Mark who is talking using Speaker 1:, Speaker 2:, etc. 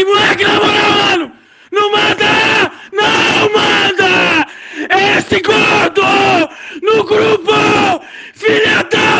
Speaker 1: esse moleque na moral, mano! Não manda! Não manda! Esse gordo! No grupo! Filha da